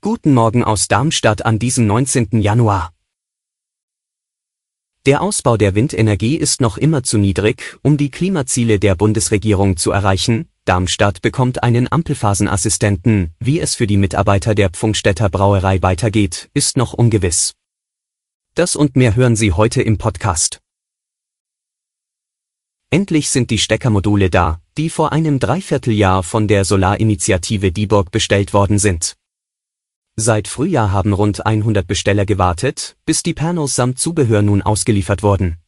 Guten Morgen aus Darmstadt an diesem 19. Januar. Der Ausbau der Windenergie ist noch immer zu niedrig, um die Klimaziele der Bundesregierung zu erreichen. Darmstadt bekommt einen Ampelphasenassistenten, wie es für die Mitarbeiter der Pfungstädter Brauerei weitergeht, ist noch ungewiss. Das und mehr hören Sie heute im Podcast. Endlich sind die Steckermodule da, die vor einem Dreivierteljahr von der Solarinitiative Dieburg bestellt worden sind. Seit Frühjahr haben rund 100 Besteller gewartet, bis die Panels samt Zubehör nun ausgeliefert wurden.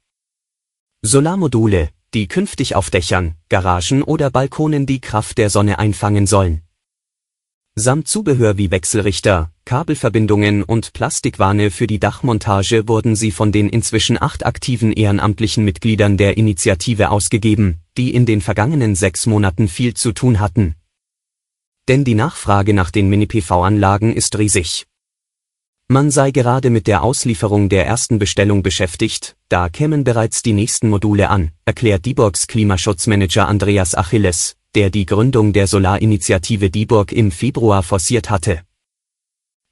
Solarmodule, die künftig auf Dächern, Garagen oder Balkonen die Kraft der Sonne einfangen sollen. Samt Zubehör wie Wechselrichter, Kabelverbindungen und Plastikwarne für die Dachmontage wurden sie von den inzwischen acht aktiven ehrenamtlichen Mitgliedern der Initiative ausgegeben, die in den vergangenen sechs Monaten viel zu tun hatten. Denn die Nachfrage nach den Mini-PV-Anlagen ist riesig. Man sei gerade mit der Auslieferung der ersten Bestellung beschäftigt, da kämen bereits die nächsten Module an, erklärt Dieburgs Klimaschutzmanager Andreas Achilles, der die Gründung der Solarinitiative Dieburg im Februar forciert hatte.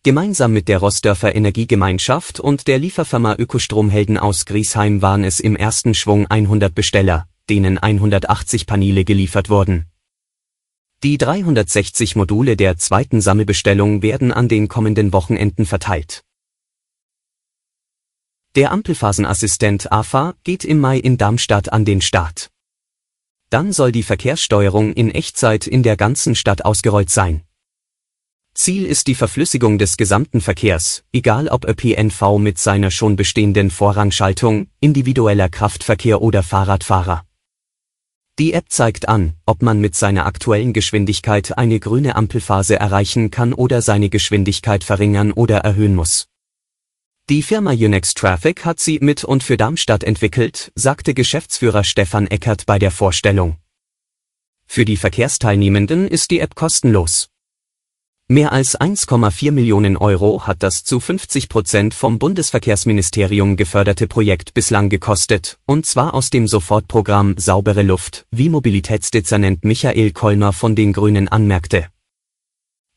Gemeinsam mit der Rossdörfer Energiegemeinschaft und der Lieferfirma Ökostromhelden aus Griesheim waren es im ersten Schwung 100 Besteller, denen 180 Paneele geliefert wurden. Die 360 Module der zweiten Sammelbestellung werden an den kommenden Wochenenden verteilt. Der Ampelphasenassistent AFA geht im Mai in Darmstadt an den Start. Dann soll die Verkehrssteuerung in Echtzeit in der ganzen Stadt ausgerollt sein. Ziel ist die Verflüssigung des gesamten Verkehrs, egal ob ÖPNV mit seiner schon bestehenden Vorrangschaltung, individueller Kraftverkehr oder Fahrradfahrer. Die App zeigt an, ob man mit seiner aktuellen Geschwindigkeit eine grüne Ampelphase erreichen kann oder seine Geschwindigkeit verringern oder erhöhen muss. Die Firma Unex Traffic hat sie mit und für Darmstadt entwickelt, sagte Geschäftsführer Stefan Eckert bei der Vorstellung. Für die Verkehrsteilnehmenden ist die App kostenlos. Mehr als 1,4 Millionen Euro hat das zu 50 Prozent vom Bundesverkehrsministerium geförderte Projekt bislang gekostet, und zwar aus dem Sofortprogramm Saubere Luft, wie Mobilitätsdezernent Michael Kolmer von den Grünen anmerkte.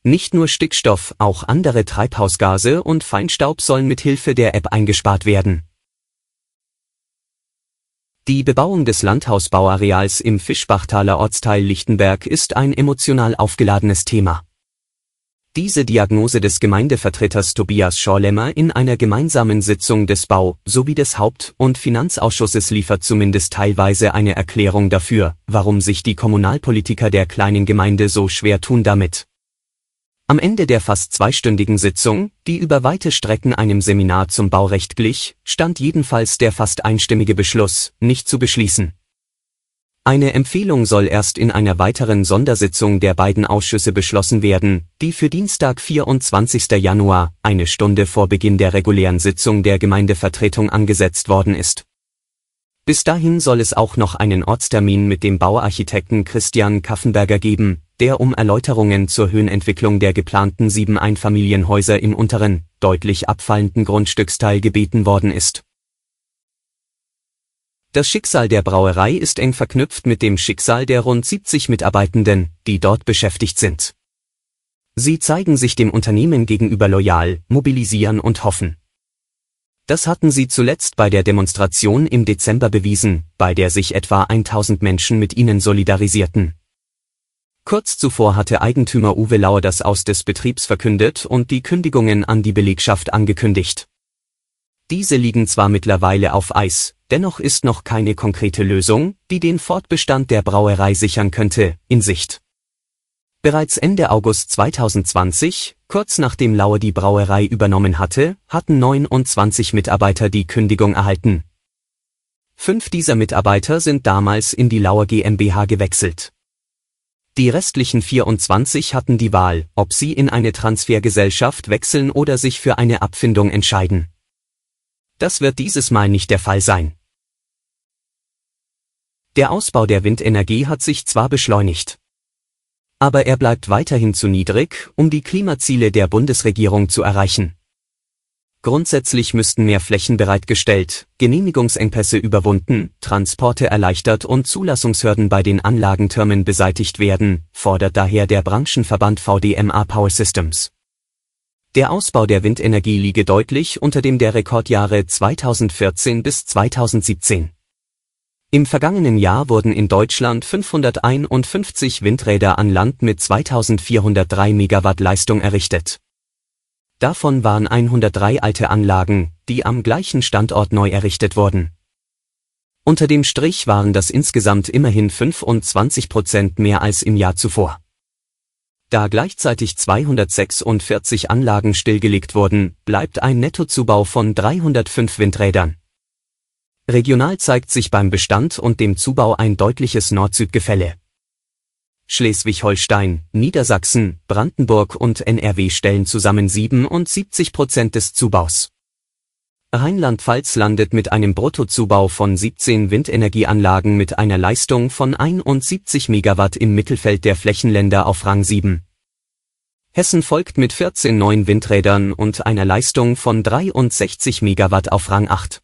Nicht nur Stickstoff, auch andere Treibhausgase und Feinstaub sollen mit Hilfe der App eingespart werden. Die Bebauung des Landhausbauareals im Fischbachtaler Ortsteil Lichtenberg ist ein emotional aufgeladenes Thema. Diese Diagnose des Gemeindevertreters Tobias Schorlemmer in einer gemeinsamen Sitzung des Bau- sowie des Haupt- und Finanzausschusses liefert zumindest teilweise eine Erklärung dafür, warum sich die Kommunalpolitiker der kleinen Gemeinde so schwer tun damit. Am Ende der fast zweistündigen Sitzung, die über weite Strecken einem Seminar zum Baurecht glich, stand jedenfalls der fast einstimmige Beschluss, nicht zu beschließen. Eine Empfehlung soll erst in einer weiteren Sondersitzung der beiden Ausschüsse beschlossen werden, die für Dienstag 24. Januar, eine Stunde vor Beginn der regulären Sitzung der Gemeindevertretung angesetzt worden ist. Bis dahin soll es auch noch einen Ortstermin mit dem Bauarchitekten Christian Kaffenberger geben, der um Erläuterungen zur Höhenentwicklung der geplanten sieben Einfamilienhäuser im unteren, deutlich abfallenden Grundstücksteil gebeten worden ist. Das Schicksal der Brauerei ist eng verknüpft mit dem Schicksal der rund 70 Mitarbeitenden, die dort beschäftigt sind. Sie zeigen sich dem Unternehmen gegenüber loyal, mobilisieren und hoffen. Das hatten sie zuletzt bei der Demonstration im Dezember bewiesen, bei der sich etwa 1000 Menschen mit ihnen solidarisierten. Kurz zuvor hatte Eigentümer Uwe Lauer das Aus des Betriebs verkündet und die Kündigungen an die Belegschaft angekündigt. Diese liegen zwar mittlerweile auf Eis, dennoch ist noch keine konkrete Lösung, die den Fortbestand der Brauerei sichern könnte, in Sicht. Bereits Ende August 2020, kurz nachdem Lauer die Brauerei übernommen hatte, hatten 29 Mitarbeiter die Kündigung erhalten. Fünf dieser Mitarbeiter sind damals in die Lauer GmbH gewechselt. Die restlichen 24 hatten die Wahl, ob sie in eine Transfergesellschaft wechseln oder sich für eine Abfindung entscheiden. Das wird dieses Mal nicht der Fall sein. Der Ausbau der Windenergie hat sich zwar beschleunigt. Aber er bleibt weiterhin zu niedrig, um die Klimaziele der Bundesregierung zu erreichen. Grundsätzlich müssten mehr Flächen bereitgestellt, Genehmigungsengpässe überwunden, Transporte erleichtert und Zulassungshürden bei den Anlagentürmen beseitigt werden, fordert daher der Branchenverband VDMA Power Systems. Der Ausbau der Windenergie liege deutlich unter dem der Rekordjahre 2014 bis 2017. Im vergangenen Jahr wurden in Deutschland 551 Windräder an Land mit 2403 Megawatt Leistung errichtet Davon waren 103 alte Anlagen, die am gleichen Standort neu errichtet wurden. Unter dem Strich waren das insgesamt immerhin 25 Prozent mehr als im Jahr zuvor. Da gleichzeitig 246 Anlagen stillgelegt wurden, bleibt ein Nettozubau von 305 Windrädern. Regional zeigt sich beim Bestand und dem Zubau ein deutliches Nord-Süd-Gefälle. Schleswig-Holstein, Niedersachsen, Brandenburg und NRW stellen zusammen 77 Prozent des Zubaus. Rheinland-Pfalz landet mit einem Bruttozubau von 17 Windenergieanlagen mit einer Leistung von 71 Megawatt im Mittelfeld der Flächenländer auf Rang 7. Hessen folgt mit 14 neuen Windrädern und einer Leistung von 63 Megawatt auf Rang 8.